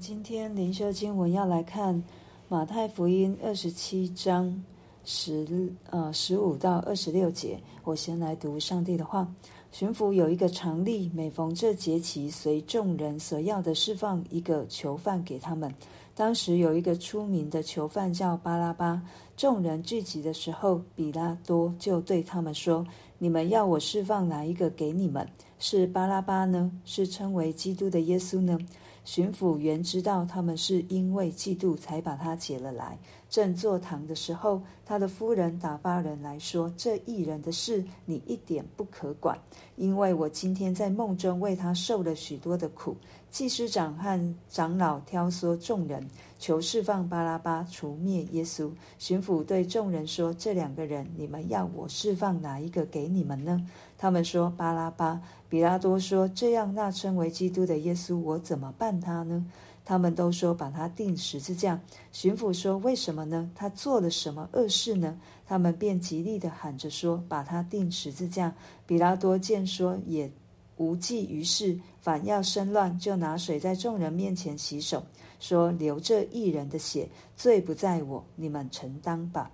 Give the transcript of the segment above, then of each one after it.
今天灵修经文要来看马太福音二十七章十呃十五到二十六节。我先来读上帝的话：巡抚有一个常例，每逢这节期，随众人所要的释放一个囚犯给他们。当时有一个出名的囚犯叫巴拉巴。众人聚集的时候，比拉多就对他们说：“你们要我释放哪一个给你们？是巴拉巴呢？是称为基督的耶稣呢？”巡抚原知道他们是因为嫉妒才把他解了来。正坐堂的时候，他的夫人打发人来说：“这艺人的事你一点不可管，因为我今天在梦中为他受了许多的苦。”祭司长和长老挑唆众人，求释放巴拉巴，除灭耶稣。巡抚对众人说：“这两个人，你们要我释放哪一个给你们呢？”他们说：“巴拉巴。”比拉多说：“这样，那称为基督的耶稣，我怎么办他呢？”他们都说：“把他钉十字架。”巡抚说：“为什么呢？他做了什么恶事呢？”他们便极力地喊着说：“把他钉十字架。”比拉多见说也。无济于事，反要生乱，就拿水在众人面前洗手，说：“流这一人的血，罪不在我，你们承担吧。”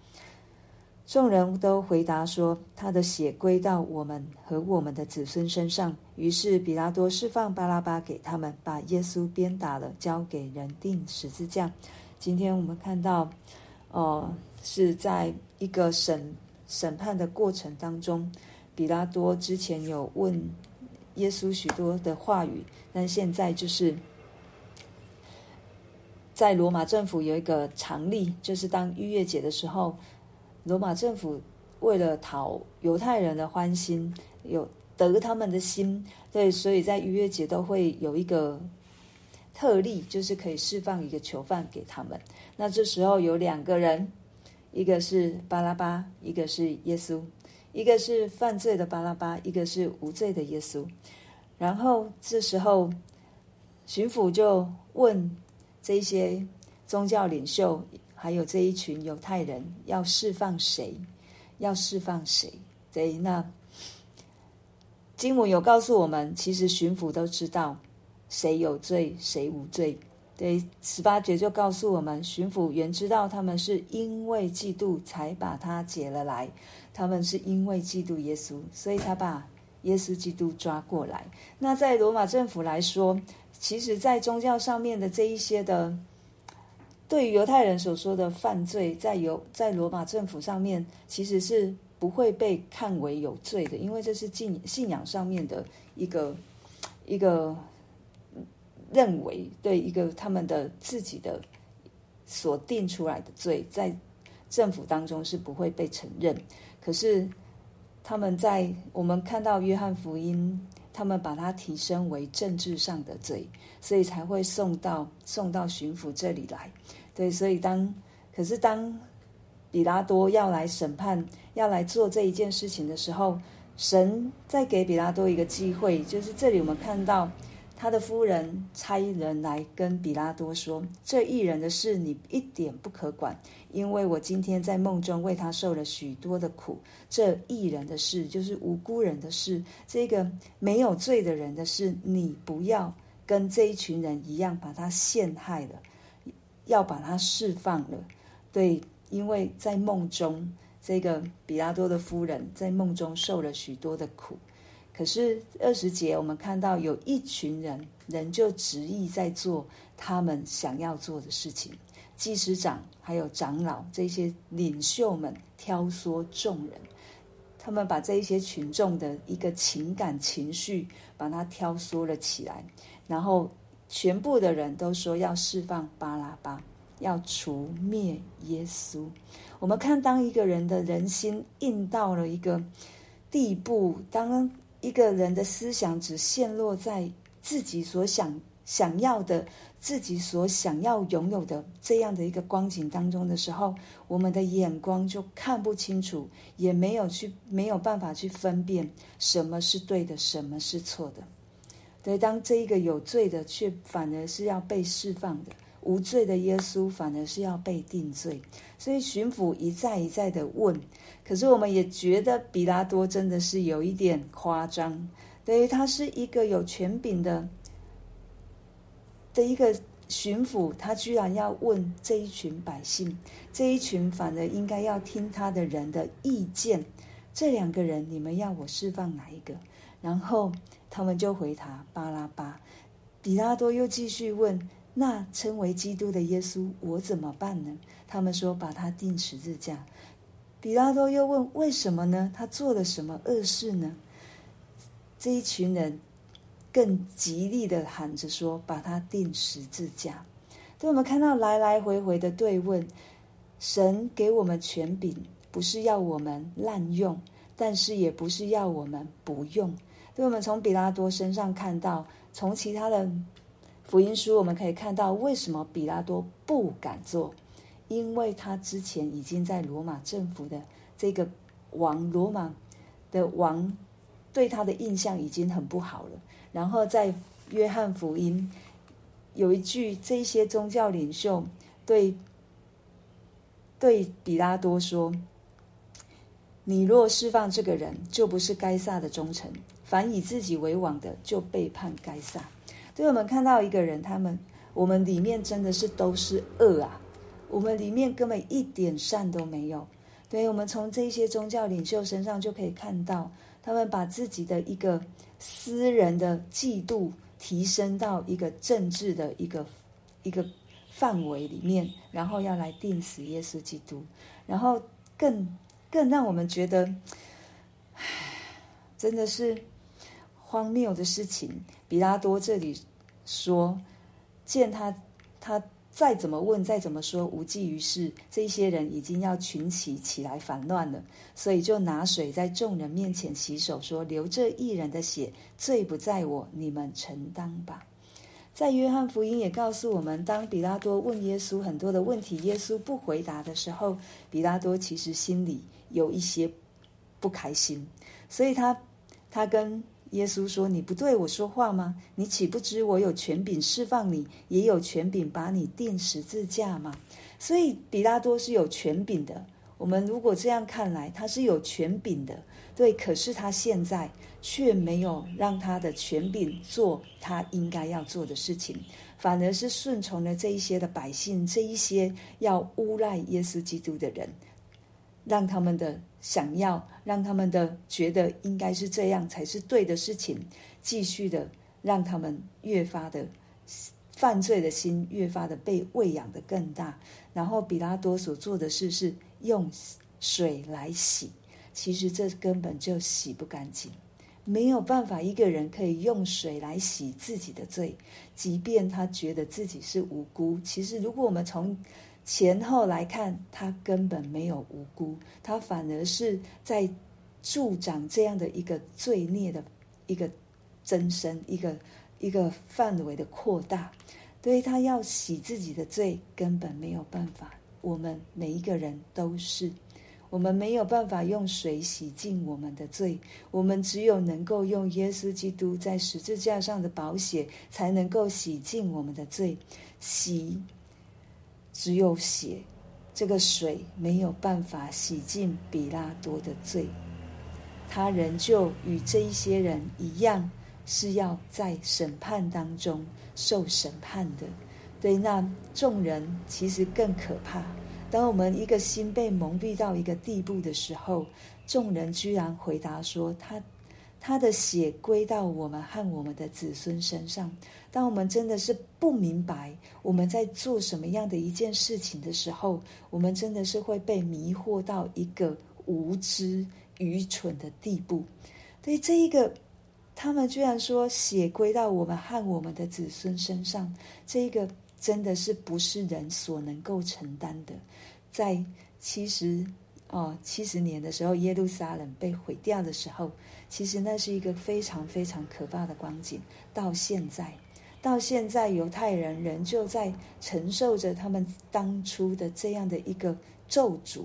众人都回答说：“他的血归到我们和我们的子孙身上。”于是比拉多释放巴拉巴给他们，把耶稣鞭打了，交给人钉十字架。今天我们看到，哦、呃，是在一个审审判的过程当中，比拉多之前有问。耶稣许多的话语，但现在就是在罗马政府有一个常例，就是当逾越节的时候，罗马政府为了讨犹太人的欢心，有得他们的心，对，所以在逾越节都会有一个特例，就是可以释放一个囚犯给他们。那这时候有两个人，一个是巴拉巴，一个是耶稣。一个是犯罪的巴拉巴，一个是无罪的耶稣。然后这时候，巡抚就问这些宗教领袖，还有这一群犹太人，要释放谁？要释放谁？对，那经文有告诉我们，其实巡抚都知道谁有罪，谁无罪。对，十八节就告诉我们，巡抚原知道他们是因为嫉妒才把他解了来。他们是因为嫉妒耶稣，所以他把耶稣基督抓过来。那在罗马政府来说，其实，在宗教上面的这一些的，对于犹太人所说的犯罪，在犹在罗马政府上面，其实是不会被看为有罪的，因为这是信信仰上面的一个一个认为，对一个他们的自己的所定出来的罪，在政府当中是不会被承认。可是，他们在我们看到约翰福音，他们把它提升为政治上的罪，所以才会送到送到巡抚这里来。对，所以当可是当比拉多要来审判，要来做这一件事情的时候，神在给比拉多一个机会，就是这里我们看到。他的夫人差人来跟比拉多说：“这义人的事你一点不可管，因为我今天在梦中为他受了许多的苦。这义人的事就是无辜人的事，这个没有罪的人的事，你不要跟这一群人一样把他陷害了，要把他释放了。对，因为在梦中，这个比拉多的夫人在梦中受了许多的苦。”可是二十节，我们看到有一群人，人就执意在做他们想要做的事情。祭司长还有长老这些领袖们挑唆众人，他们把这一些群众的一个情感情绪，把它挑唆了起来。然后全部的人都说要释放巴拉巴，要除灭耶稣。我们看，当一个人的人心硬到了一个地步，当。一个人的思想只陷落在自己所想想要的、自己所想要拥有的这样的一个光景当中的时候，我们的眼光就看不清楚，也没有去没有办法去分辨什么是对的，什么是错的。对，当这一个有罪的，却反而是要被释放的。无罪的耶稣反而是要被定罪，所以巡抚一再一再的问，可是我们也觉得比拉多真的是有一点夸张，对于他是一个有权柄的的一个巡抚他居然要问这一群百姓，这一群反而应该要听他的人的意见。这两个人，你们要我释放哪一个？然后他们就回答巴拉巴。比拉多又继续问：那称为基督的耶稣，我怎么办呢？他们说：把他钉十字架。比拉多又问：为什么呢？他做了什么恶事呢？这一群人。更极力的喊着说：“把他钉十字架。”所以我们看到来来回回的对问，神给我们权柄，不是要我们滥用，但是也不是要我们不用。所以，我们从比拉多身上看到，从其他的福音书我们可以看到，为什么比拉多不敢做？因为他之前已经在罗马政府的这个王，罗马的王对他的印象已经很不好了。然后在约翰福音有一句，这些宗教领袖对对比拉多说：“你若释放这个人，就不是该撒的忠臣；凡以自己为王的，就背叛该撒。”所以，我们看到一个人，他们我们里面真的是都是恶啊，我们里面根本一点善都没有。对，我们从这些宗教领袖身上就可以看到，他们把自己的一个。私人的嫉妒提升到一个政治的一个一个范围里面，然后要来定死耶稣基督，然后更更让我们觉得，唉，真的是荒谬的事情。比拉多这里说，见他他。再怎么问，再怎么说，无济于事。这些人已经要群起起来反乱了，所以就拿水在众人面前洗手，说：“流这一人的血，罪不在我，你们承担吧。”在约翰福音也告诉我们，当比拉多问耶稣很多的问题，耶稣不回答的时候，比拉多其实心里有一些不开心，所以他他跟。耶稣说：“你不对我说话吗？你岂不知我有权柄释放你，也有权柄把你钉十字架吗？”所以比拉多是有权柄的。我们如果这样看来，他是有权柄的，对。可是他现在却没有让他的权柄做他应该要做的事情，反而是顺从了这一些的百姓，这一些要诬赖耶稣基督的人。让他们的想要，让他们的觉得应该是这样才是对的事情，继续的让他们越发的犯罪的心越发的被喂养的更大。然后比拉多所做的事是用水来洗，其实这根本就洗不干净，没有办法一个人可以用水来洗自己的罪，即便他觉得自己是无辜。其实如果我们从前后来看，他根本没有无辜，他反而是在助长这样的一个罪孽的一个增生，一个一个范围的扩大。所以他要洗自己的罪，根本没有办法。我们每一个人都是，我们没有办法用水洗净我们的罪，我们只有能够用耶稣基督在十字架上的宝血，才能够洗净我们的罪，洗。只有血，这个水没有办法洗净比拉多的罪，他仍旧与这一些人一样，是要在审判当中受审判的。对，那众人其实更可怕。当我们一个心被蒙蔽到一个地步的时候，众人居然回答说：“他。”他的血归到我们和我们的子孙身上。当我们真的是不明白我们在做什么样的一件事情的时候，我们真的是会被迷惑到一个无知、愚蠢的地步。对这一个，他们居然说血归到我们和我们的子孙身上，这一个真的是不是人所能够承担的。在其实哦，七十年的时候，耶路撒冷被毁掉的时候。其实那是一个非常非常可怕的光景。到现在，到现在，犹太人仍旧在承受着他们当初的这样的一个咒诅。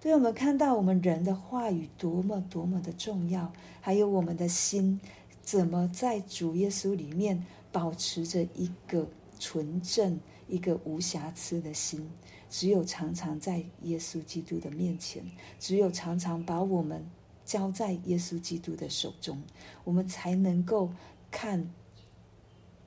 对我们看到我们人的话语多么多么的重要，还有我们的心怎么在主耶稣里面保持着一个纯正、一个无瑕疵的心。只有常常在耶稣基督的面前，只有常常把我们。交在耶稣基督的手中，我们才能够看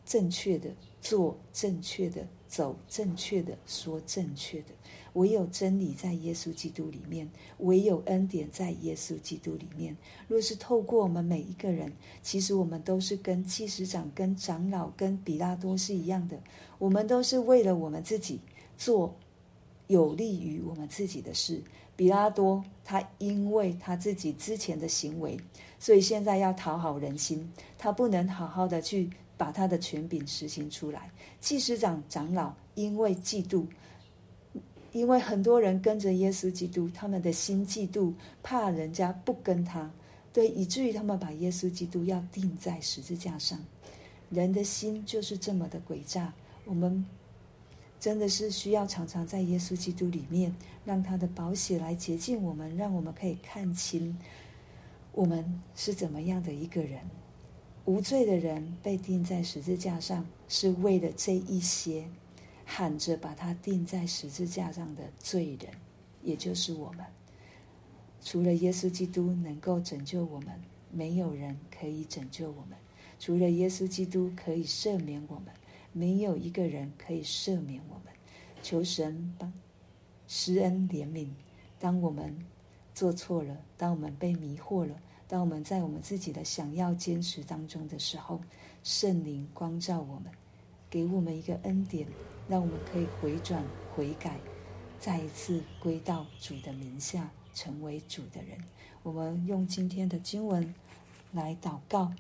正确的，做正确的走正确的，说正确的。唯有真理在耶稣基督里面，唯有恩典在耶稣基督里面。若是透过我们每一个人，其实我们都是跟祭司长、跟长老、跟比拉多是一样的。我们都是为了我们自己做有利于我们自己的事。比拉多他因为他自己之前的行为，所以现在要讨好人心，他不能好好的去把他的权柄实行出来。祭司长、长老因为嫉妒。因为很多人跟着耶稣基督，他们的心嫉妒，怕人家不跟他，对，以至于他们把耶稣基督要钉在十字架上。人的心就是这么的诡诈，我们真的是需要常常在耶稣基督里面，让他的宝血来洁净我们，让我们可以看清我们是怎么样的一个人。无罪的人被钉在十字架上，是为了这一些。喊着把他钉在十字架上的罪人，也就是我们。除了耶稣基督能够拯救我们，没有人可以拯救我们。除了耶稣基督可以赦免我们，没有一个人可以赦免我们。求神帮施恩怜悯。当我们做错了，当我们被迷惑了，当我们在我们自己的想要坚持当中的时候，圣灵光照我们，给我们一个恩典。让我们可以回转悔改，再一次归到主的名下，成为主的人。我们用今天的经文来祷告。